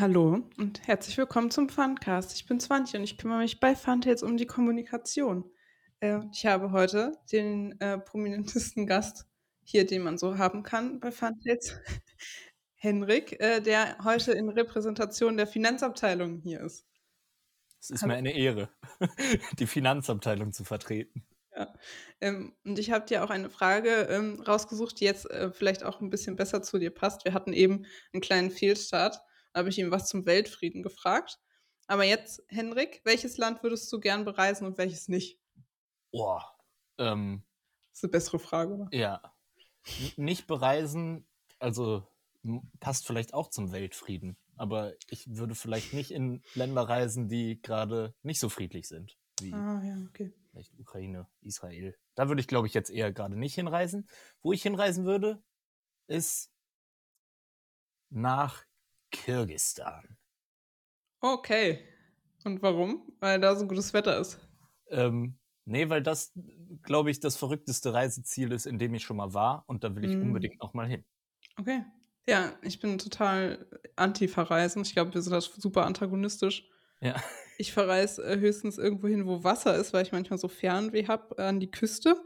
Hallo und herzlich willkommen zum Funcast. Ich bin Swantje und ich kümmere mich bei Funtails um die Kommunikation. Äh, ich habe heute den äh, prominentesten Gast hier, den man so haben kann bei Funtails, Henrik, äh, der heute in Repräsentation der Finanzabteilung hier ist. Es ist mir eine Ehre, die Finanzabteilung zu vertreten. Ja. Ähm, und ich habe dir auch eine Frage ähm, rausgesucht, die jetzt äh, vielleicht auch ein bisschen besser zu dir passt. Wir hatten eben einen kleinen Fehlstart habe ich ihm was zum Weltfrieden gefragt. Aber jetzt, Henrik, welches Land würdest du gern bereisen und welches nicht? Boah. Ähm, das ist eine bessere Frage, oder? Ja. Nicht bereisen, also passt vielleicht auch zum Weltfrieden. Aber ich würde vielleicht nicht in Länder reisen, die gerade nicht so friedlich sind. Wie ah, ja, okay. Vielleicht Ukraine, Israel. Da würde ich, glaube ich, jetzt eher gerade nicht hinreisen. Wo ich hinreisen würde, ist nach Kirgistan. Okay. Und warum? Weil da so gutes Wetter ist. Ähm, nee, weil das, glaube ich, das verrückteste Reiseziel ist, in dem ich schon mal war. Und da will ich mm. unbedingt noch mal hin. Okay. Ja, ich bin total anti-verreisen. Ich glaube, wir sind da super antagonistisch. Ja. Ich verreise äh, höchstens irgendwo hin, wo Wasser ist, weil ich manchmal so Fernweh habe an die Küste.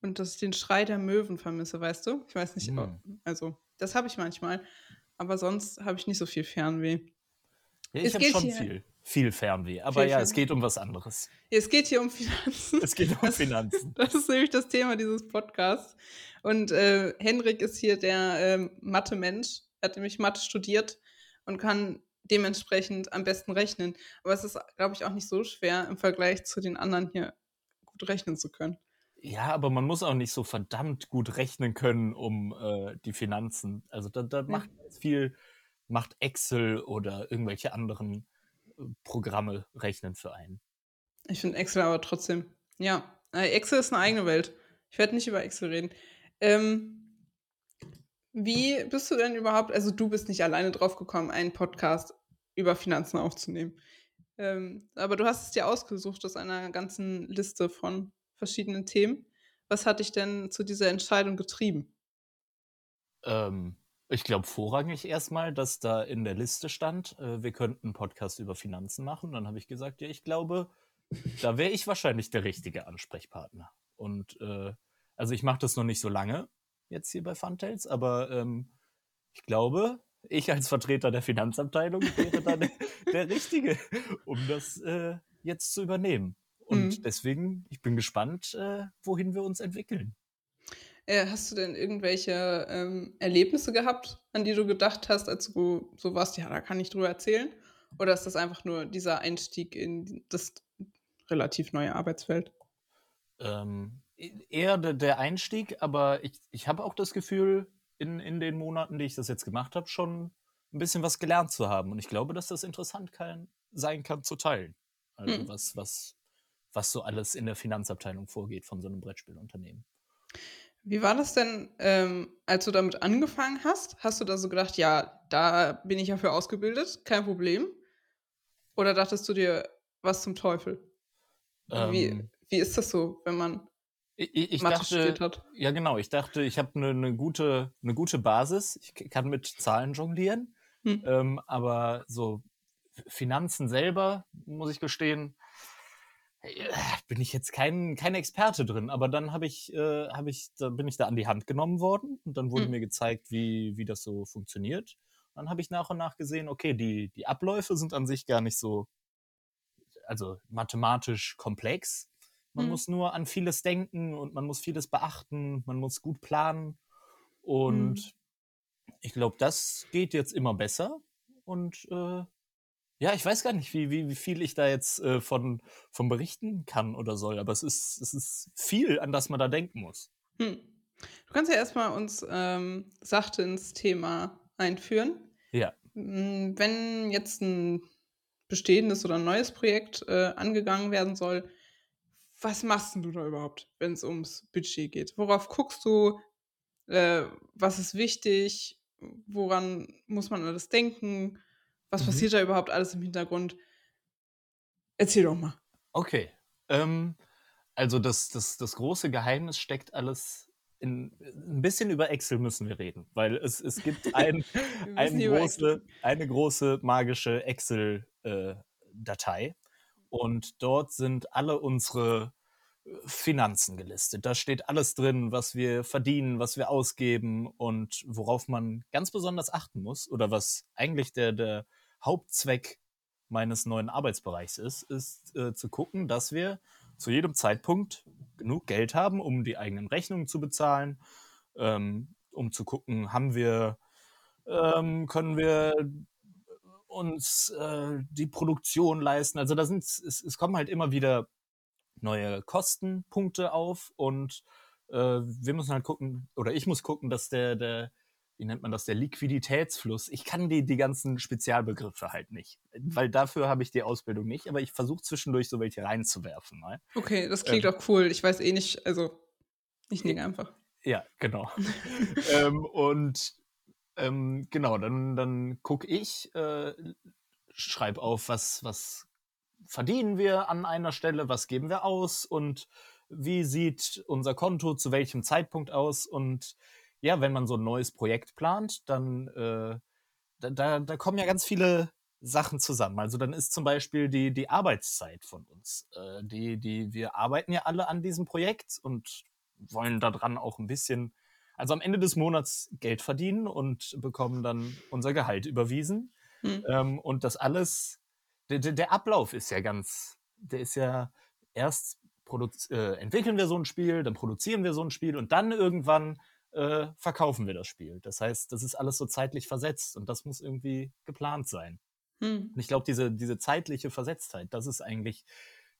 Und dass ich den Schrei der Möwen vermisse, weißt du? Ich weiß nicht, mm. also das habe ich manchmal aber sonst habe ich nicht so viel Fernweh. Ja, ich habe schon viel, viel Fernweh. Aber viel ja, Fernweh. es geht um was anderes. Es geht hier um Finanzen. Es geht um das, Finanzen. Das ist nämlich das Thema dieses Podcasts. Und äh, Henrik ist hier der äh, Mathe-Mensch. Er hat nämlich Mathe studiert und kann dementsprechend am besten rechnen. Aber es ist, glaube ich, auch nicht so schwer im Vergleich zu den anderen hier gut rechnen zu können. Ja, aber man muss auch nicht so verdammt gut rechnen können um äh, die Finanzen. Also da, da macht viel, macht Excel oder irgendwelche anderen äh, Programme rechnen für einen. Ich finde Excel aber trotzdem. Ja, äh, Excel ist eine eigene Welt. Ich werde nicht über Excel reden. Ähm, wie bist du denn überhaupt, also du bist nicht alleine drauf gekommen, einen Podcast über Finanzen aufzunehmen. Ähm, aber du hast es dir ausgesucht aus einer ganzen Liste von verschiedenen Themen. Was hat dich denn zu dieser Entscheidung getrieben? Ähm, ich glaube vorrangig erstmal, dass da in der Liste stand, äh, wir könnten einen Podcast über Finanzen machen. Dann habe ich gesagt, ja, ich glaube, da wäre ich wahrscheinlich der richtige Ansprechpartner. Und äh, also ich mache das noch nicht so lange jetzt hier bei Funtails, aber ähm, ich glaube, ich als Vertreter der Finanzabteilung wäre da der, der Richtige, um das äh, jetzt zu übernehmen. Und mhm. deswegen, ich bin gespannt, äh, wohin wir uns entwickeln. Äh, hast du denn irgendwelche ähm, Erlebnisse gehabt, an die du gedacht hast, als du so warst, ja, da kann ich drüber erzählen? Oder ist das einfach nur dieser Einstieg in das relativ neue Arbeitsfeld? Ähm, e-, eher der, der, Einstieg, aber ich, ich habe auch das Gefühl, in, in den Monaten, die ich das jetzt gemacht habe, schon ein bisschen was gelernt zu haben. Und ich glaube, dass das interessant kann, sein kann zu teilen. Also hm. was, was was so alles in der Finanzabteilung vorgeht von so einem Brettspielunternehmen. Wie war das denn, ähm, als du damit angefangen hast? Hast du da so gedacht, ja, da bin ich ja für ausgebildet, kein Problem? Oder dachtest du dir, was zum Teufel? Ähm, wie, wie ist das so, wenn man ich, ich dachte? Ja, genau. Ich dachte, ich habe eine ne gute, ne gute Basis. Ich kann mit Zahlen jonglieren. Hm. Ähm, aber so Finanzen selber, muss ich gestehen, bin ich jetzt kein, kein Experte drin, aber dann habe ich, äh, hab ich, da bin ich da an die Hand genommen worden und dann wurde mhm. mir gezeigt, wie, wie das so funktioniert. dann habe ich nach und nach gesehen, okay, die, die Abläufe sind an sich gar nicht so, also mathematisch komplex. Man mhm. muss nur an vieles denken und man muss vieles beachten, man muss gut planen. Und mhm. ich glaube, das geht jetzt immer besser. Und äh, ja, ich weiß gar nicht, wie, wie, wie viel ich da jetzt äh, von, von berichten kann oder soll, aber es ist, es ist viel, an das man da denken muss. Hm. Du kannst ja erstmal uns ähm, sachte ins Thema einführen. Ja. Hm, wenn jetzt ein bestehendes oder ein neues Projekt äh, angegangen werden soll, was machst du da überhaupt, wenn es ums Budget geht? Worauf guckst du? Äh, was ist wichtig? Woran muss man alles denken? Was mhm. passiert da überhaupt alles im Hintergrund? Erzähl doch mal. Okay. Ähm, also das, das, das große Geheimnis steckt alles in, ein bisschen über Excel müssen wir reden, weil es, es gibt ein, ein große, eine große magische Excel-Datei äh, und dort sind alle unsere äh, Finanzen gelistet. Da steht alles drin, was wir verdienen, was wir ausgeben und worauf man ganz besonders achten muss oder was eigentlich der, der Hauptzweck meines neuen Arbeitsbereichs ist, ist äh, zu gucken, dass wir zu jedem Zeitpunkt genug Geld haben, um die eigenen Rechnungen zu bezahlen, ähm, um zu gucken, haben wir, ähm, können wir uns äh, die Produktion leisten. Also da sind es, es kommen halt immer wieder neue Kostenpunkte auf und äh, wir müssen halt gucken, oder ich muss gucken, dass der, der, wie nennt man das, der Liquiditätsfluss, ich kann die, die ganzen Spezialbegriffe halt nicht, weil dafür habe ich die Ausbildung nicht, aber ich versuche zwischendurch so welche reinzuwerfen. Ne? Okay, das klingt ähm, auch cool. Ich weiß eh nicht, also ich nehme einfach. Ja, genau. ähm, und ähm, genau, dann, dann gucke ich, äh, schreibe auf, was, was verdienen wir an einer Stelle, was geben wir aus und wie sieht unser Konto zu welchem Zeitpunkt aus und ja, wenn man so ein neues Projekt plant, dann äh, da, da, da, kommen ja ganz viele Sachen zusammen. Also dann ist zum Beispiel die, die Arbeitszeit von uns. Äh, die, die, wir arbeiten ja alle an diesem Projekt und wollen daran auch ein bisschen, also am Ende des Monats Geld verdienen und bekommen dann unser Gehalt überwiesen. Hm. Ähm, und das alles, der, der Ablauf ist ja ganz, der ist ja erst äh, entwickeln wir so ein Spiel, dann produzieren wir so ein Spiel und dann irgendwann äh, verkaufen wir das Spiel. Das heißt, das ist alles so zeitlich versetzt und das muss irgendwie geplant sein. Hm. Und ich glaube, diese, diese zeitliche Versetztheit, das ist eigentlich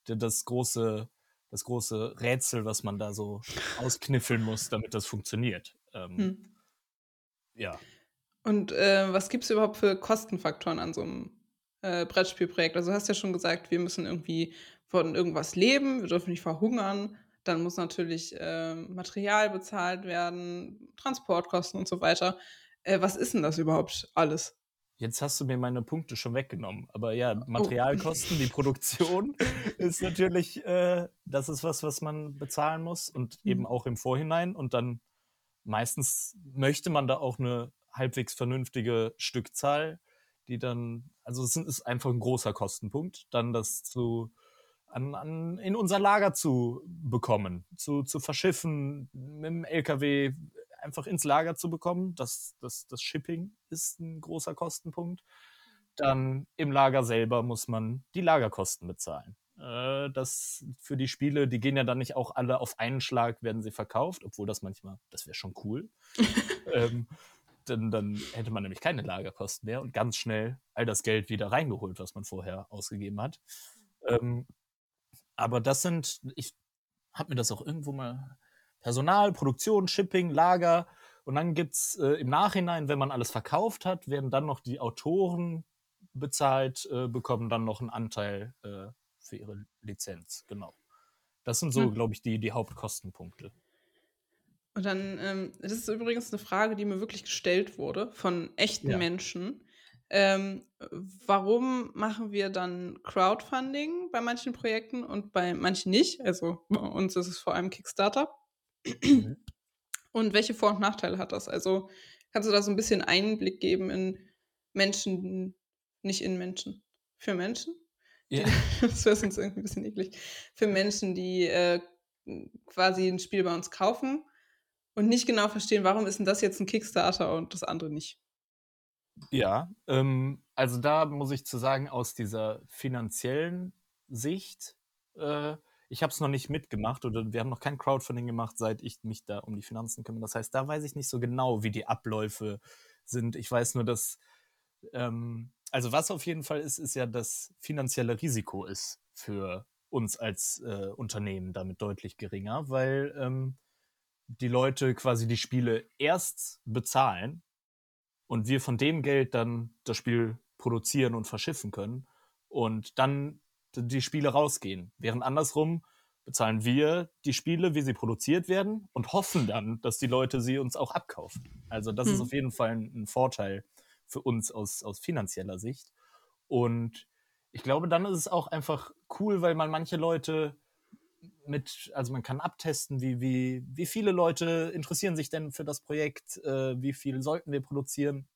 das große, das große Rätsel, was man da so auskniffeln muss, damit das funktioniert. Ähm, hm. Ja. Und äh, was gibt es überhaupt für Kostenfaktoren an so einem äh, Brettspielprojekt? Also du hast ja schon gesagt, wir müssen irgendwie von irgendwas leben, wir dürfen nicht verhungern. Dann muss natürlich äh, Material bezahlt werden, Transportkosten und so weiter. Äh, was ist denn das überhaupt alles? Jetzt hast du mir meine Punkte schon weggenommen. Aber ja, oh. Materialkosten, oh. die Produktion ist natürlich, äh, das ist was, was man bezahlen muss und mhm. eben auch im Vorhinein. Und dann meistens möchte man da auch eine halbwegs vernünftige Stückzahl, die dann, also es ist einfach ein großer Kostenpunkt, dann das zu an, an, in unser Lager zu bekommen, zu, zu verschiffen, mit dem LKW einfach ins Lager zu bekommen. Das, das, das Shipping ist ein großer Kostenpunkt. Dann im Lager selber muss man die Lagerkosten bezahlen. Äh, das für die Spiele, die gehen ja dann nicht auch alle auf einen Schlag, werden sie verkauft, obwohl das manchmal, das wäre schon cool. ähm, denn dann hätte man nämlich keine Lagerkosten mehr und ganz schnell all das Geld wieder reingeholt, was man vorher ausgegeben hat. Ähm, aber das sind, ich habe mir das auch irgendwo mal, Personal, Produktion, Shipping, Lager. Und dann gibt es äh, im Nachhinein, wenn man alles verkauft hat, werden dann noch die Autoren bezahlt, äh, bekommen dann noch einen Anteil äh, für ihre Lizenz. Genau. Das sind so, hm. glaube ich, die, die Hauptkostenpunkte. Und dann, ähm, das ist übrigens eine Frage, die mir wirklich gestellt wurde von echten ja. Menschen. Ähm, warum machen wir dann Crowdfunding bei manchen Projekten und bei manchen nicht? Also bei uns ist es vor allem Kickstarter. Mhm. Und welche Vor- und Nachteile hat das? Also kannst du da so ein bisschen Einblick geben in Menschen, nicht in Menschen, für Menschen? Ja. Die, das wäre sonst irgendwie ein bisschen eklig. Für Menschen, die äh, quasi ein Spiel bei uns kaufen und nicht genau verstehen, warum ist denn das jetzt ein Kickstarter und das andere nicht. Ja, ähm, also da muss ich zu sagen, aus dieser finanziellen Sicht, äh, ich habe es noch nicht mitgemacht oder wir haben noch kein Crowdfunding gemacht, seit ich mich da um die Finanzen kümmere. Das heißt, da weiß ich nicht so genau, wie die Abläufe sind. Ich weiß nur, dass, ähm, also was auf jeden Fall ist, ist ja, das finanzielle Risiko ist für uns als äh, Unternehmen damit deutlich geringer, weil ähm, die Leute quasi die Spiele erst bezahlen und wir von dem Geld dann das Spiel produzieren und verschiffen können und dann die Spiele rausgehen. Während andersrum bezahlen wir die Spiele, wie sie produziert werden und hoffen dann, dass die Leute sie uns auch abkaufen. Also das hm. ist auf jeden Fall ein, ein, Vorteil für uns aus, aus finanzieller Sicht. Und ich glaube, dann ist es auch einfach cool, weil man manche Leute mit, also man kann abtesten, wie, wie, wie viele Leute interessieren sich denn für das Projekt, äh, wie viel sollten wir produzieren.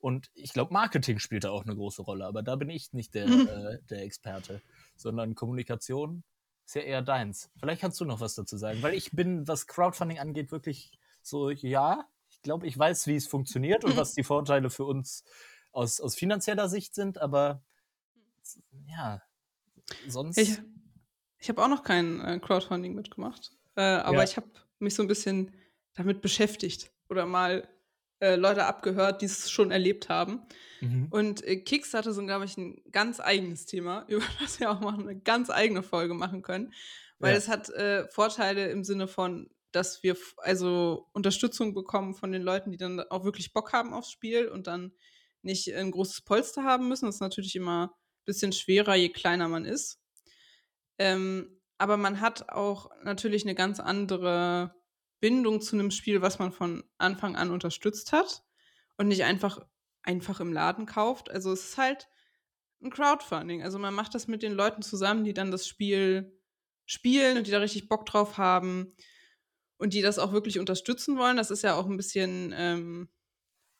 Und ich glaube, Marketing spielt da auch eine große Rolle, aber da bin ich nicht der, äh, der Experte, sondern Kommunikation ist ja eher deins. Vielleicht kannst du noch was dazu sagen, weil ich bin, was Crowdfunding angeht, wirklich so, ja, ich glaube, ich weiß, wie es funktioniert und was die Vorteile für uns aus, aus finanzieller Sicht sind, aber ja, sonst. Ich, ich habe auch noch kein äh, Crowdfunding mitgemacht, äh, aber ja. ich habe mich so ein bisschen damit beschäftigt oder mal äh, Leute abgehört, die es schon erlebt haben. Mhm. Und äh, Kickstarter sind, glaube ich, ein ganz eigenes Thema, über das wir auch mal eine ganz eigene Folge machen können, weil ja. es hat äh, Vorteile im Sinne von, dass wir also Unterstützung bekommen von den Leuten, die dann auch wirklich Bock haben aufs Spiel und dann nicht ein großes Polster haben müssen. Das ist natürlich immer ein bisschen schwerer, je kleiner man ist. Ähm, aber man hat auch natürlich eine ganz andere Bindung zu einem Spiel, was man von Anfang an unterstützt hat und nicht einfach einfach im Laden kauft. Also es ist halt ein Crowdfunding. Also man macht das mit den Leuten zusammen, die dann das Spiel spielen und die da richtig Bock drauf haben und die das auch wirklich unterstützen wollen. Das ist ja auch ein bisschen ähm,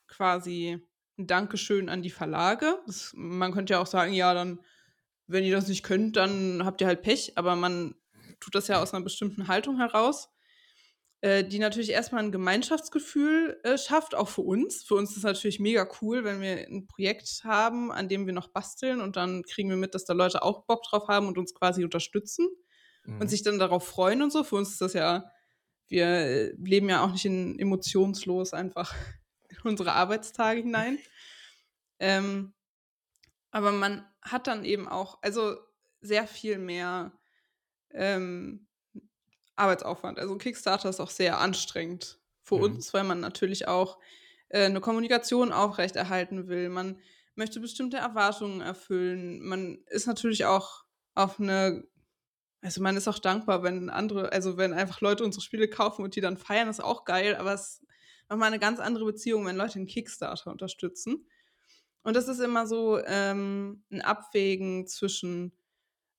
quasi ein Dankeschön an die Verlage. Das, man könnte ja auch sagen, ja, dann, wenn ihr das nicht könnt, dann habt ihr halt Pech, aber man tut das ja aus einer bestimmten Haltung heraus, äh, die natürlich erstmal ein Gemeinschaftsgefühl äh, schafft, auch für uns. Für uns ist es natürlich mega cool, wenn wir ein Projekt haben, an dem wir noch basteln und dann kriegen wir mit, dass da Leute auch Bock drauf haben und uns quasi unterstützen mhm. und sich dann darauf freuen und so. Für uns ist das ja, wir äh, leben ja auch nicht in emotionslos einfach in unsere Arbeitstage hinein. Ähm, aber man hat dann eben auch, also sehr viel mehr ähm, Arbeitsaufwand. Also Kickstarter ist auch sehr anstrengend für mhm. uns, weil man natürlich auch äh, eine Kommunikation aufrechterhalten will. Man möchte bestimmte Erwartungen erfüllen. Man ist natürlich auch auf eine, also man ist auch dankbar, wenn andere, also wenn einfach Leute unsere Spiele kaufen und die dann feiern, ist auch geil, aber es ist nochmal eine ganz andere Beziehung, wenn Leute einen Kickstarter unterstützen. Und das ist immer so ähm, ein Abwägen zwischen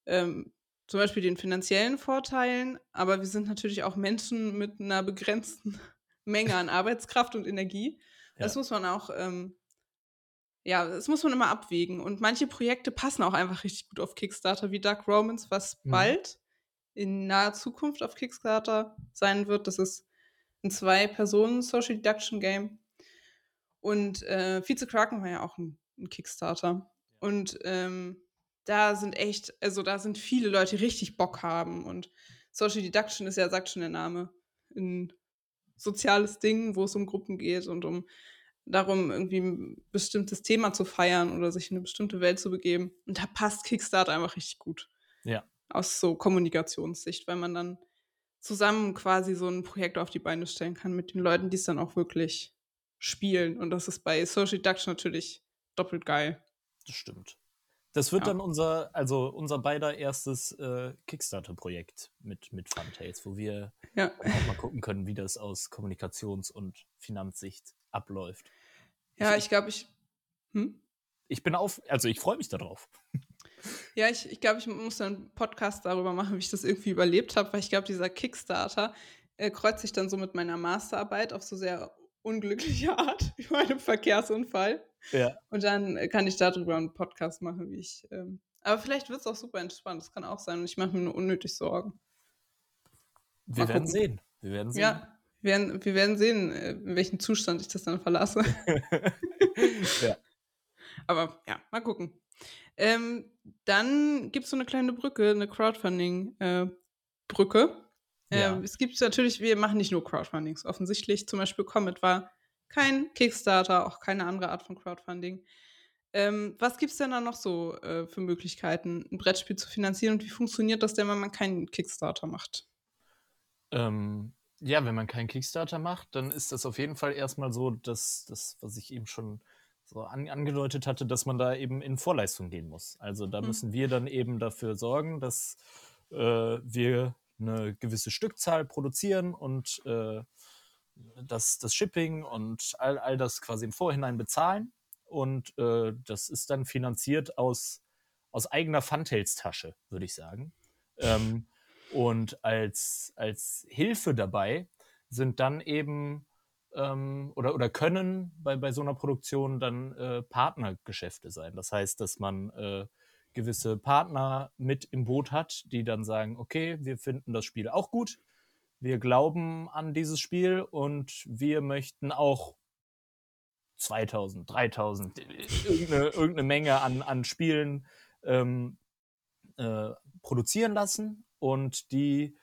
ähm, zum Beispiel den finanziellen Vorteilen, aber wir sind natürlich auch Menschen mit einer begrenzten Menge an Arbeitskraft und Energie. Ja. Das muss man auch, ähm, ja, das muss man immer abwägen. Und manche Projekte passen auch einfach richtig gut auf Kickstarter, wie Dark Romans, was mhm. bald in naher Zukunft auf Kickstarter sein wird. Das ist ein Zwei-Personen-Social Deduction Game. Und äh, Vize Kraken war ja auch ein, ein Kickstarter. Und ähm, da sind echt, also da sind viele Leute, die richtig Bock haben. Und Social Deduction ist ja, sagt schon der Name, ein soziales Ding, wo es um Gruppen geht und um darum, irgendwie ein bestimmtes Thema zu feiern oder sich in eine bestimmte Welt zu begeben. Und da passt Kickstarter einfach richtig gut. Ja. Aus so Kommunikationssicht, weil man dann zusammen quasi so ein Projekt auf die Beine stellen kann mit den Leuten, die es dann auch wirklich spielen. Und das ist bei Social Deduction natürlich doppelt geil. Das stimmt. Das wird ja. dann unser, also unser beider erstes äh, Kickstarter-Projekt mit, mit Funtails, wo wir ja. auch mal gucken können, wie das aus Kommunikations- und Finanzsicht abläuft. Ja, ich glaube, ich. Hm? Ich bin auf, also ich freue mich darauf. Ja, ich, ich glaube, ich muss dann einen Podcast darüber machen, wie ich das irgendwie überlebt habe, weil ich glaube, dieser Kickstarter äh, kreuzt sich dann so mit meiner Masterarbeit auf so sehr unglückliche Art, wie meinem Verkehrsunfall. Ja. Und dann kann ich darüber einen Podcast machen, wie ich. Ähm, aber vielleicht wird es auch super entspannt. Das kann auch sein. Und ich mache mir nur unnötig Sorgen. Wir werden sehen. Wir werden sehen. Ja, wir werden, wir werden sehen, äh, in welchem Zustand ich das dann verlasse. ja. Aber ja, mal gucken. Ähm, dann gibt es so eine kleine Brücke, eine Crowdfunding-Brücke. Äh, ja. es gibt natürlich, wir machen nicht nur Crowdfundings. Offensichtlich, zum Beispiel Comet war kein Kickstarter, auch keine andere Art von Crowdfunding. Ähm, was gibt es denn da noch so äh, für Möglichkeiten, ein Brettspiel zu finanzieren und wie funktioniert das denn, wenn man keinen Kickstarter macht? Ähm, ja, wenn man keinen Kickstarter macht, dann ist das auf jeden Fall erstmal so, dass das, was ich eben schon so an, angedeutet hatte, dass man da eben in Vorleistung gehen muss. Also da mhm. müssen wir dann eben dafür sorgen, dass äh, wir eine gewisse Stückzahl produzieren und äh, das, das Shipping und all, all das quasi im Vorhinein bezahlen. Und äh, das ist dann finanziert aus, aus eigener Funtails-Tasche, würde ich sagen. Ähm, Und als, als Hilfe dabei sind dann eben ähm, oder, oder können bei, bei so einer Produktion dann äh, Partnergeschäfte sein. Das heißt, dass man äh, gewisse Partner mit im Boot hat, die dann sagen, okay, wir finden das Spiel auch gut, wir glauben an dieses Spiel und wir möchten auch 2000, 3000, irgendeine, irgendeine Menge an, an Spielen ähm, äh, produzieren lassen und die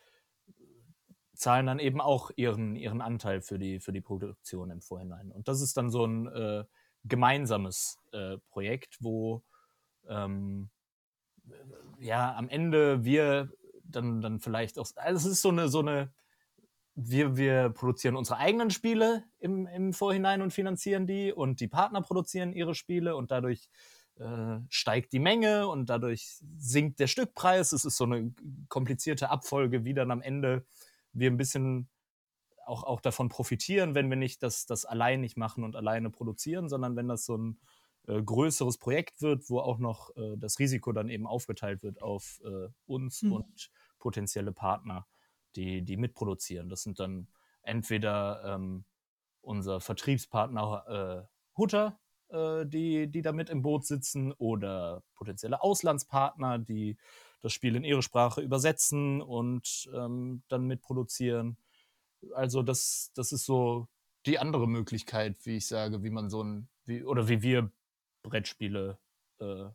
zahlen dann eben auch ihren, ihren Anteil für die, für die Produktion im Vorhinein. Und das ist dann so ein äh, gemeinsames äh, Projekt, wo ähm, ja am Ende wir dann, dann vielleicht auch, also es ist so eine, so eine, wir, wir produzieren unsere eigenen Spiele im, im Vorhinein und finanzieren die und die Partner produzieren ihre Spiele und dadurch äh, steigt die Menge und dadurch sinkt der Stückpreis. Es ist so eine komplizierte Abfolge, wie dann am Ende wir ein bisschen auch, auch davon profitieren, wenn wir nicht das, das allein nicht machen und alleine produzieren, sondern wenn das so ein äh, größeres Projekt wird, wo auch noch äh, das Risiko dann eben aufgeteilt wird auf äh, uns mhm. und potenzielle Partner, die, die mitproduzieren. Das sind dann entweder ähm, unser Vertriebspartner äh, Hutter, äh, die, die da mit im Boot sitzen, oder potenzielle Auslandspartner, die das Spiel in ihre Sprache übersetzen und ähm, dann mitproduzieren. Also das, das ist so die andere Möglichkeit, wie ich sage, wie man so ein, wie, oder wie wir Brettspiele äh,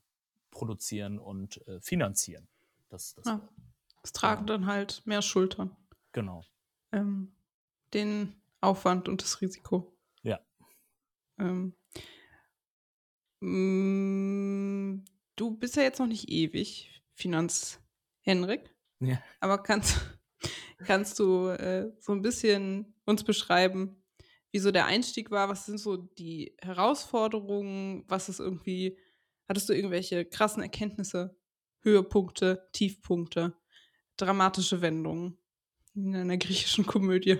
produzieren und äh, finanzieren. Das, das, ja, das tragen genau. dann halt mehr Schultern. Genau. Ähm, den Aufwand und das Risiko. Ja. Ähm, mm, du bist ja jetzt noch nicht ewig. Finanz Henrik. Ja. Aber kannst, kannst du äh, so ein bisschen uns beschreiben, wie so der Einstieg war? Was sind so die Herausforderungen? Was ist irgendwie, hattest du irgendwelche krassen Erkenntnisse, Höhepunkte, Tiefpunkte, dramatische Wendungen in einer griechischen Komödie?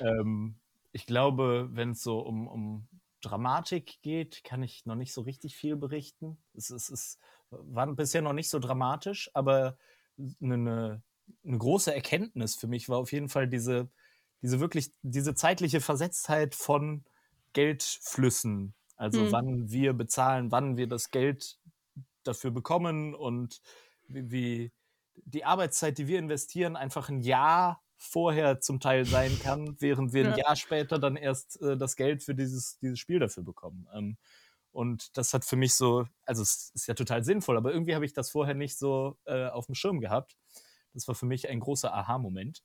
Ähm, ich glaube, wenn es so um, um Dramatik geht, kann ich noch nicht so richtig viel berichten. Es, es, es war bisher noch nicht so dramatisch, aber eine, eine, eine große Erkenntnis für mich war auf jeden Fall diese, diese wirklich, diese zeitliche Versetztheit von Geldflüssen. Also mhm. wann wir bezahlen, wann wir das Geld dafür bekommen und wie, wie die Arbeitszeit, die wir investieren, einfach ein Jahr vorher zum Teil sein kann, während wir ja. ein Jahr später dann erst äh, das Geld für dieses, dieses Spiel dafür bekommen. Ähm, und das hat für mich so, also es ist ja total sinnvoll, aber irgendwie habe ich das vorher nicht so äh, auf dem Schirm gehabt. Das war für mich ein großer Aha-Moment.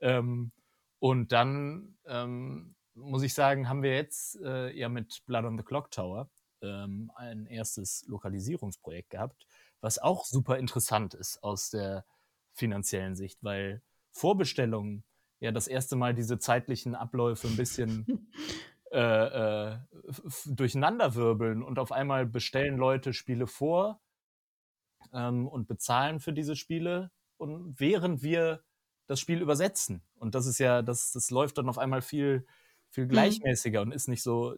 Ähm, und dann ähm, muss ich sagen, haben wir jetzt äh, ja mit Blood on the Clock Tower ähm, ein erstes Lokalisierungsprojekt gehabt, was auch super interessant ist aus der finanziellen Sicht, weil Vorbestellungen ja das erste Mal diese zeitlichen Abläufe ein bisschen äh, äh, durcheinanderwirbeln und auf einmal bestellen Leute Spiele vor ähm, und bezahlen für diese Spiele. Und während wir das Spiel übersetzen. Und das ist ja, das, das läuft dann auf einmal viel, viel mhm. gleichmäßiger mhm. und ist nicht so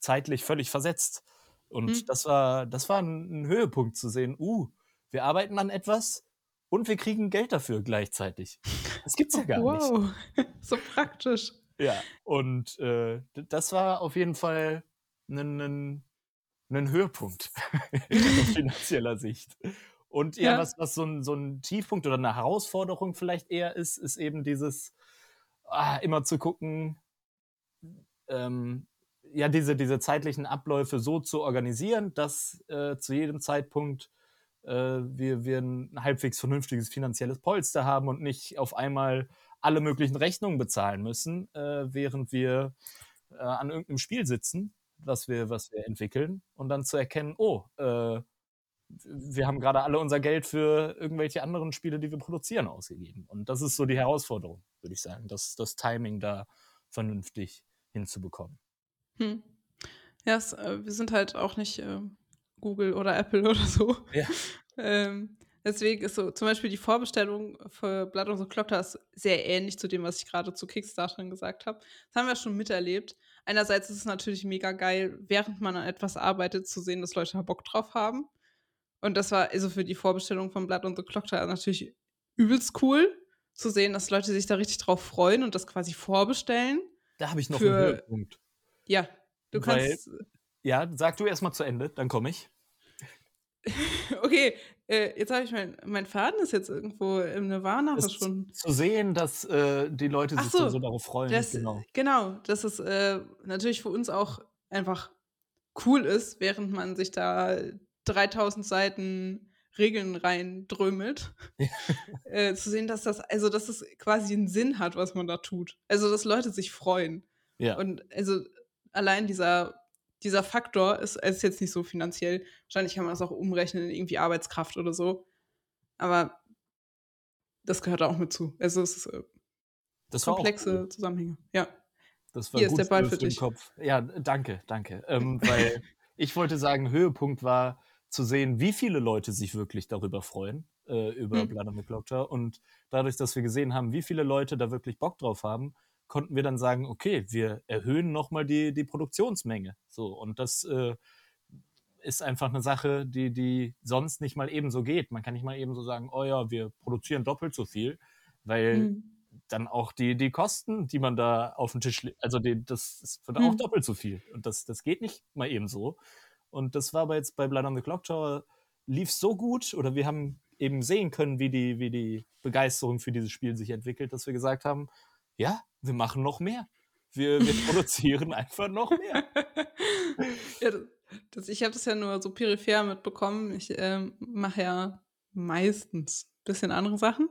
zeitlich völlig versetzt. Und mhm. das war, das war ein, ein, Höhepunkt zu sehen, uh, wir arbeiten an etwas und wir kriegen Geld dafür gleichzeitig. Das gibt's ja gar wow. nicht. Wow, so praktisch. Ja, und äh, das war auf jeden Fall ein, ein, Höhepunkt aus finanzieller Sicht. Und ja, ja, was, was so, ein, so ein Tiefpunkt oder eine Herausforderung vielleicht eher ist, ist eben dieses, ah, immer zu gucken, ähm, ja, diese, diese zeitlichen Abläufe so zu organisieren, dass äh, zu jedem Zeitpunkt äh, wir, wir ein halbwegs vernünftiges finanzielles Polster haben und nicht auf einmal alle möglichen Rechnungen bezahlen müssen, äh, während wir äh, an irgendeinem Spiel sitzen, was wir, was wir entwickeln, und dann zu erkennen, oh, äh, wir haben gerade alle unser Geld für irgendwelche anderen Spiele, die wir produzieren, ausgegeben. Und das ist so die Herausforderung, würde ich sagen, das, das Timing da vernünftig hinzubekommen. Hm. Ja, es, äh, wir sind halt auch nicht äh, Google oder Apple oder so. Ja. ähm, Deswegen ist so zum Beispiel die Vorbestellung für Blood on the Clock das sehr ähnlich zu dem, was ich gerade zu Kickstarter gesagt habe. Das haben wir schon miterlebt. Einerseits ist es natürlich mega geil, während man an etwas arbeitet, zu sehen, dass Leute Bock drauf haben. Und das war also für die Vorbestellung von Blood on the Clock natürlich übelst cool zu sehen, dass Leute sich da richtig drauf freuen und das quasi vorbestellen. Da habe ich noch für, einen Höhepunkt. Ja, du Weil, kannst. Ja, sag du erstmal zu Ende, dann komme ich. okay, äh, jetzt habe ich mein, mein Faden ist jetzt irgendwo im Nirvana verschwunden. Zu sehen, dass äh, die Leute sich so, so, darauf freuen. Das, genau. genau, dass es äh, natürlich für uns auch einfach cool ist, während man sich da 3000 Seiten Regeln reindrömelt, ja. äh, zu sehen, dass das, also dass es quasi einen Sinn hat, was man da tut. Also, dass Leute sich freuen. Ja. Und also allein dieser dieser Faktor ist, ist jetzt nicht so finanziell. Wahrscheinlich kann man das auch umrechnen in irgendwie Arbeitskraft oder so. Aber das gehört auch mit zu. Also es ist äh, das komplexe cool. Zusammenhänge. Ja. Das war Hier ist der Ball für dich. Kopf. Ja, danke, danke. Ähm, weil ich wollte sagen, Höhepunkt war zu sehen, wie viele Leute sich wirklich darüber freuen, äh, über hm. Blood on the Clock Tower. Und dadurch, dass wir gesehen haben, wie viele Leute da wirklich Bock drauf haben, konnten wir dann sagen, okay, wir erhöhen nochmal die, die Produktionsmenge. So, und das äh, ist einfach eine Sache, die, die sonst nicht mal ebenso geht. Man kann nicht mal eben so sagen, oh ja, wir produzieren doppelt so viel, weil mhm. dann auch die, die Kosten, die man da auf den Tisch legt, also die, das wird mhm. auch doppelt so viel. Und das, das geht nicht mal eben so. Und das war aber jetzt bei Blood on the Clock Tower, lief so gut oder wir haben eben sehen können, wie die, wie die Begeisterung für dieses Spiel sich entwickelt, dass wir gesagt haben, ja, wir machen noch mehr. Wir, wir produzieren einfach noch mehr. ja, das, ich habe das ja nur so peripher mitbekommen. Ich ähm, mache ja meistens ein bisschen andere Sachen.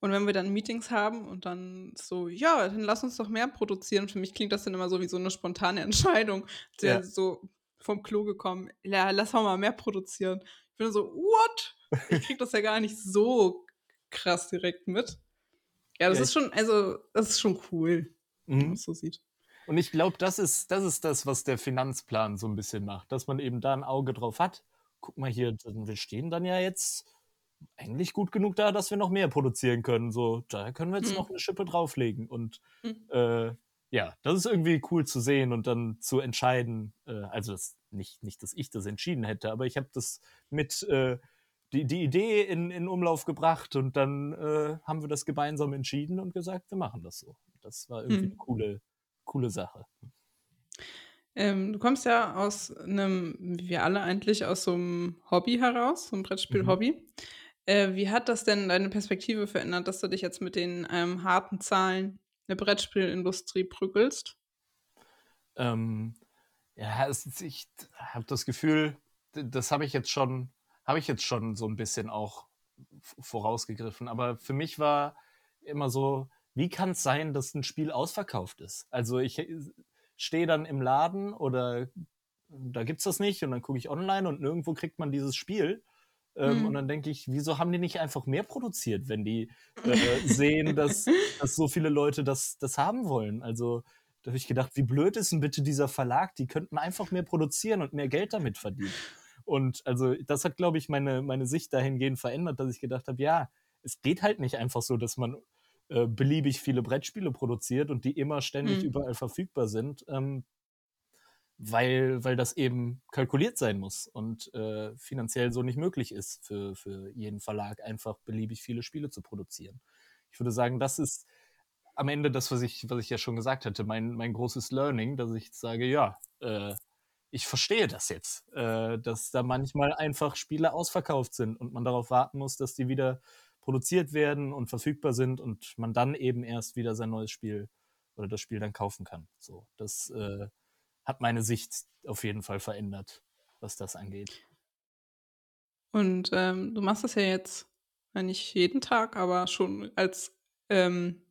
Und wenn wir dann Meetings haben und dann so, ja, dann lass uns doch mehr produzieren. Für mich klingt das dann immer so wie so eine spontane Entscheidung. Ja. So vom Klo gekommen, ja, lass mal mehr produzieren. Ich bin so, what? Ich krieg das ja gar nicht so krass direkt mit. Ja, das ja, ist schon, also, das ist schon cool, mhm. wenn man es so sieht. Und ich glaube, das ist, das ist das, was der Finanzplan so ein bisschen macht, dass man eben da ein Auge drauf hat. Guck mal hier, wir stehen dann ja jetzt eigentlich gut genug da, dass wir noch mehr produzieren können. So, da können wir jetzt mhm. noch eine Schippe drauflegen. Und mhm. äh, ja, das ist irgendwie cool zu sehen und dann zu entscheiden. Äh, also das, nicht, nicht, dass ich das entschieden hätte, aber ich habe das mit äh, die, die Idee in, in Umlauf gebracht und dann äh, haben wir das gemeinsam entschieden und gesagt, wir machen das so. Das war irgendwie hm. eine coole, coole Sache. Ähm, du kommst ja aus einem, wie wir alle eigentlich, aus so einem Hobby heraus, so einem Brettspiel-Hobby. Mhm. Äh, wie hat das denn deine Perspektive verändert, dass du dich jetzt mit den ähm, harten Zahlen der Brettspielindustrie prügelst? Ähm, ja, es, ich habe das Gefühl, das habe ich jetzt schon habe ich jetzt schon so ein bisschen auch vorausgegriffen. Aber für mich war immer so, wie kann es sein, dass ein Spiel ausverkauft ist? Also ich äh, stehe dann im Laden oder da gibt es das nicht und dann gucke ich online und nirgendwo kriegt man dieses Spiel. Ähm, mhm. Und dann denke ich, wieso haben die nicht einfach mehr produziert, wenn die äh, sehen, dass, dass so viele Leute das, das haben wollen? Also da habe ich gedacht, wie blöd ist denn bitte dieser Verlag? Die könnten einfach mehr produzieren und mehr Geld damit verdienen. Und also das hat, glaube ich, meine, meine Sicht dahingehend verändert, dass ich gedacht habe, ja, es geht halt nicht einfach so, dass man äh, beliebig viele Brettspiele produziert und die immer ständig mhm. überall verfügbar sind, ähm, weil, weil das eben kalkuliert sein muss und äh, finanziell so nicht möglich ist für, für jeden Verlag, einfach beliebig viele Spiele zu produzieren. Ich würde sagen, das ist am Ende das, was ich, was ich ja schon gesagt hatte, mein, mein großes Learning, dass ich sage, ja, äh, ich verstehe das jetzt, äh, dass da manchmal einfach Spiele ausverkauft sind und man darauf warten muss, dass die wieder produziert werden und verfügbar sind und man dann eben erst wieder sein neues Spiel oder das Spiel dann kaufen kann. So, das äh, hat meine Sicht auf jeden Fall verändert, was das angeht. Und ähm, du machst das ja jetzt nicht jeden Tag, aber schon als ähm,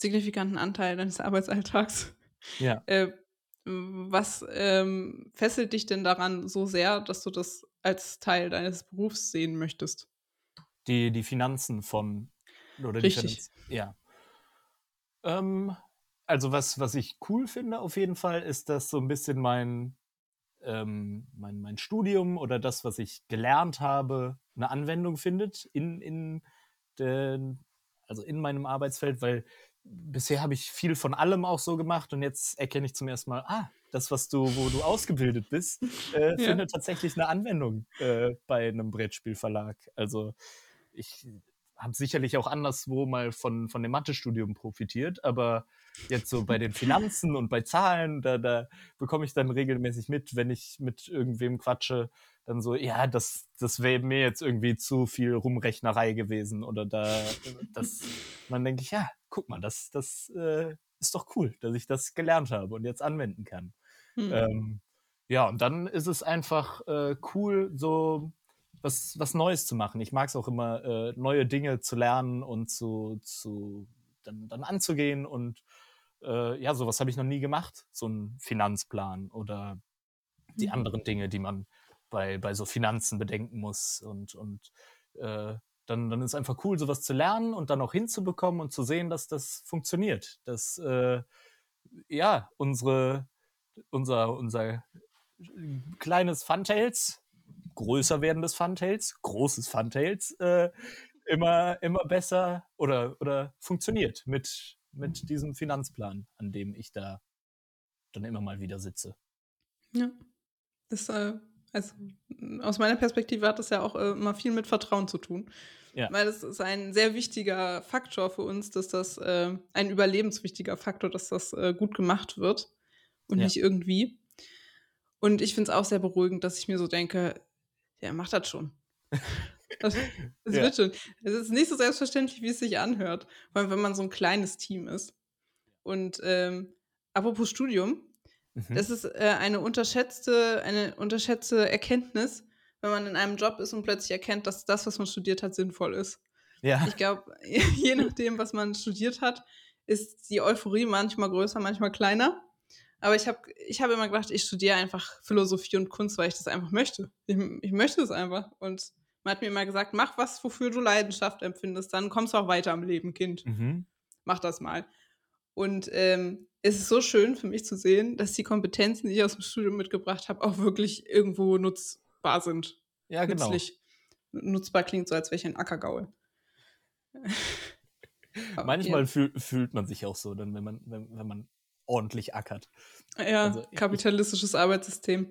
signifikanten Anteil deines Arbeitsalltags. Ja. Äh, was ähm, fesselt dich denn daran so sehr, dass du das als Teil deines Berufs sehen möchtest? Die, die Finanzen von. Oder Richtig. Finanzen, ja. Ähm, also, was, was ich cool finde auf jeden Fall, ist, dass so ein bisschen mein, ähm, mein, mein Studium oder das, was ich gelernt habe, eine Anwendung findet in, in, den, also in meinem Arbeitsfeld, weil bisher habe ich viel von allem auch so gemacht und jetzt erkenne ich zum ersten Mal, ah, das, was du, wo du ausgebildet bist, äh, ja. findet tatsächlich eine Anwendung äh, bei einem Brettspielverlag. Also ich habe sicherlich auch anderswo mal von, von dem Mathestudium profitiert, aber jetzt so bei den Finanzen und bei Zahlen, da, da bekomme ich dann regelmäßig mit, wenn ich mit irgendwem quatsche, dann so, ja, das, das wäre mir jetzt irgendwie zu viel Rumrechnerei gewesen oder da, das, dann denke ich, ja, guck mal, das, das äh, ist doch cool, dass ich das gelernt habe und jetzt anwenden kann. Hm. Ähm, ja, und dann ist es einfach äh, cool, so was, was Neues zu machen. Ich mag es auch immer, äh, neue Dinge zu lernen und zu, zu dann, dann anzugehen. Und äh, ja, sowas habe ich noch nie gemacht. So ein Finanzplan oder die mhm. anderen Dinge, die man bei, bei so Finanzen bedenken muss. Und, und äh, dann, dann ist es einfach cool, sowas zu lernen und dann auch hinzubekommen und zu sehen, dass das funktioniert. Dass äh, ja, unsere, unser, unser kleines Funtails größer werdendes Funtails, großes Funtails, äh, immer, immer besser oder, oder funktioniert mit, mit diesem Finanzplan, an dem ich da dann immer mal wieder sitze. Ja. Das, äh, also aus meiner Perspektive hat das ja auch äh, immer viel mit Vertrauen zu tun. Ja. Weil das ist ein sehr wichtiger Faktor für uns, dass das äh, ein überlebenswichtiger Faktor, dass das äh, gut gemacht wird und ja. nicht irgendwie. Und ich finde es auch sehr beruhigend, dass ich mir so denke, der macht das schon. Das, das ja. wird schon. Es ist nicht so selbstverständlich, wie es sich anhört. Vor allem, wenn man so ein kleines Team ist. Und ähm, apropos Studium, mhm. das ist äh, eine unterschätzte, eine unterschätzte Erkenntnis, wenn man in einem Job ist und plötzlich erkennt, dass das, was man studiert hat, sinnvoll ist. Ja. Ich glaube, je nachdem, was man studiert hat, ist die Euphorie manchmal größer, manchmal kleiner. Aber ich habe ich hab immer gedacht, ich studiere einfach Philosophie und Kunst, weil ich das einfach möchte. Ich, ich möchte es einfach. Und man hat mir immer gesagt, mach was, wofür du Leidenschaft empfindest, dann kommst du auch weiter im Leben, Kind. Mhm. Mach das mal. Und ähm, es ist so schön für mich zu sehen, dass die Kompetenzen, die ich aus dem Studium mitgebracht habe, auch wirklich irgendwo nutzbar sind. Ja, genau. Nützlich. Nutzbar klingt so, als wäre ich ein Ackergaul. Manchmal ja. fühl, fühlt man sich auch so, dann, wenn man, wenn, wenn man ordentlich ackert. Ja, also, kapitalistisches ich, Arbeitssystem.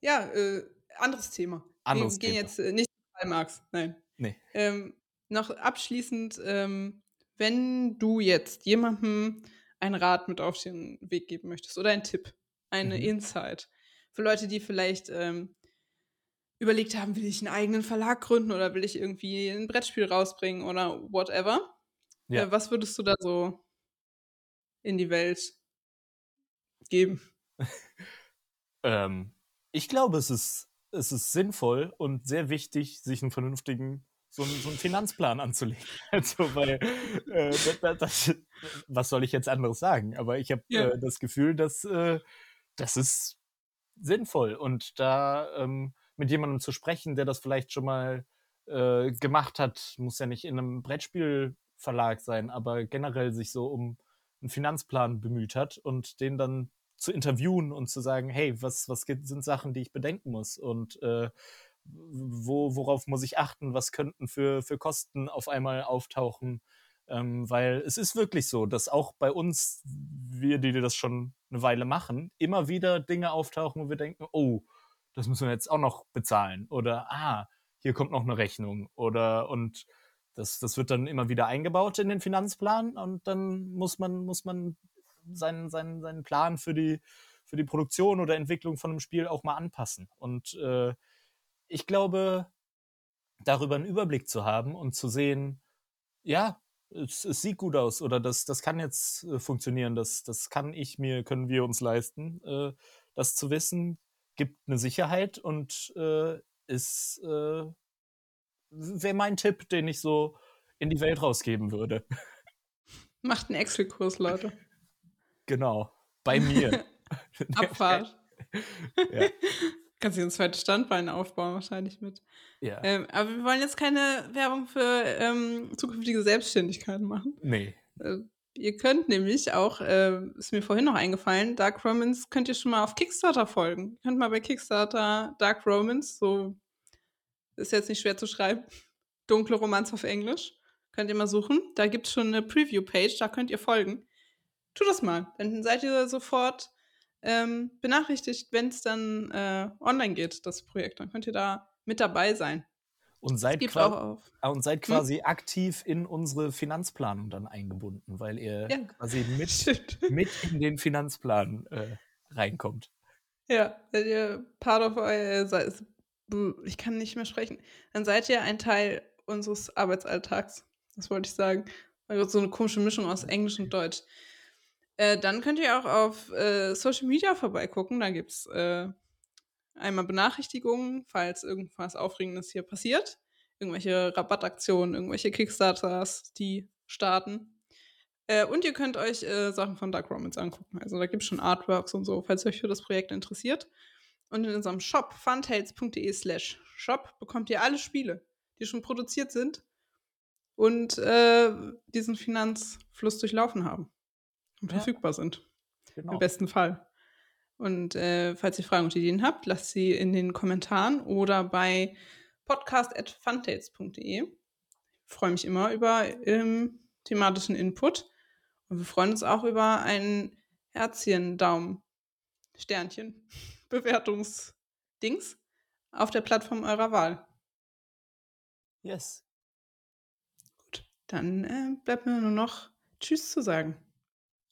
Ja, äh, anderes Thema. Anderes Wir gehen Thema. jetzt äh, nicht zu Karl Marx, nein. Nee. Ähm, noch abschließend, ähm, wenn du jetzt jemandem einen Rat mit auf den Weg geben möchtest oder einen Tipp, eine mhm. Insight für Leute, die vielleicht ähm, überlegt haben, will ich einen eigenen Verlag gründen oder will ich irgendwie ein Brettspiel rausbringen oder whatever. Ja. Äh, was würdest du da so in die Welt geben? ähm, ich glaube, es ist, es ist sinnvoll und sehr wichtig, sich einen vernünftigen so einen, so einen Finanzplan anzulegen. Also, weil, äh, das, das, was soll ich jetzt anderes sagen? Aber ich habe ja. äh, das Gefühl, dass äh, das ist sinnvoll und da ähm, mit jemandem zu sprechen, der das vielleicht schon mal äh, gemacht hat, muss ja nicht in einem Brettspielverlag sein, aber generell sich so um einen Finanzplan bemüht hat und den dann zu interviewen und zu sagen, hey, was, was sind Sachen, die ich bedenken muss und äh, wo, worauf muss ich achten, was könnten für, für Kosten auf einmal auftauchen. Ähm, weil es ist wirklich so, dass auch bei uns, wir, die das schon eine Weile machen, immer wieder Dinge auftauchen, wo wir denken, oh, das müssen wir jetzt auch noch bezahlen. Oder, ah, hier kommt noch eine Rechnung. Oder, und das, das wird dann immer wieder eingebaut in den Finanzplan und dann muss man, muss man seinen, seinen, seinen Plan für die, für die Produktion oder Entwicklung von einem Spiel auch mal anpassen. Und äh, ich glaube, darüber einen Überblick zu haben und zu sehen, ja, es, es sieht gut aus oder das, das kann jetzt äh, funktionieren, das, das kann ich mir, können wir uns leisten, äh, das zu wissen, gibt eine Sicherheit und äh, ist äh, wäre mein Tipp, den ich so in die Welt rausgeben würde. Macht einen Excel-Kurs, Leute. Genau. Bei mir. Abfahrt. ja. Kannst du ein zweites Standbein aufbauen, wahrscheinlich mit. Ja. Ähm, aber wir wollen jetzt keine Werbung für ähm, zukünftige Selbstständigkeiten machen. Nee. Äh, ihr könnt nämlich auch, äh, ist mir vorhin noch eingefallen, Dark Romans könnt ihr schon mal auf Kickstarter folgen. Ihr könnt mal bei Kickstarter Dark Romans, so ist jetzt nicht schwer zu schreiben. Dunkle Romanz auf Englisch. Könnt ihr mal suchen. Da gibt es schon eine Preview-Page, da könnt ihr folgen. Tut das mal. Dann seid ihr sofort ähm, benachrichtigt, wenn es dann äh, online geht, das Projekt. Dann könnt ihr da mit dabei sein. und seid, ah, und seid hm? quasi hm? aktiv in unsere Finanzplanung dann eingebunden, weil ihr ja. quasi mit, mit in den Finanzplan äh, reinkommt. Ja, wenn ihr Part of euer, ich kann nicht mehr sprechen, dann seid ihr ein Teil unseres Arbeitsalltags. Das wollte ich sagen. Also so eine komische Mischung aus Englisch und Deutsch. Äh, dann könnt ihr auch auf äh, Social Media vorbeigucken. Da gibt es äh, einmal Benachrichtigungen, falls irgendwas Aufregendes hier passiert. Irgendwelche Rabattaktionen, irgendwelche Kickstarters, die starten. Äh, und ihr könnt euch äh, Sachen von Dark Romans angucken. Also da gibt es schon Artworks und so, falls euch für das Projekt interessiert. Und in unserem Shop funtales.de slash shop bekommt ihr alle Spiele, die schon produziert sind und diesen Finanzfluss durchlaufen haben und ja. verfügbar sind. Genau. Im besten Fall. Und äh, falls ihr Fragen und Ideen habt, lasst sie in den Kommentaren oder bei podcast.funtails.de. Ich freue mich immer über ähm, thematischen Input. Und wir freuen uns auch über ein Herzchen, Daumen, Sternchen, Bewertungsdings auf der Plattform eurer Wahl. Yes. Gut, dann äh, bleibt mir nur noch Tschüss zu sagen.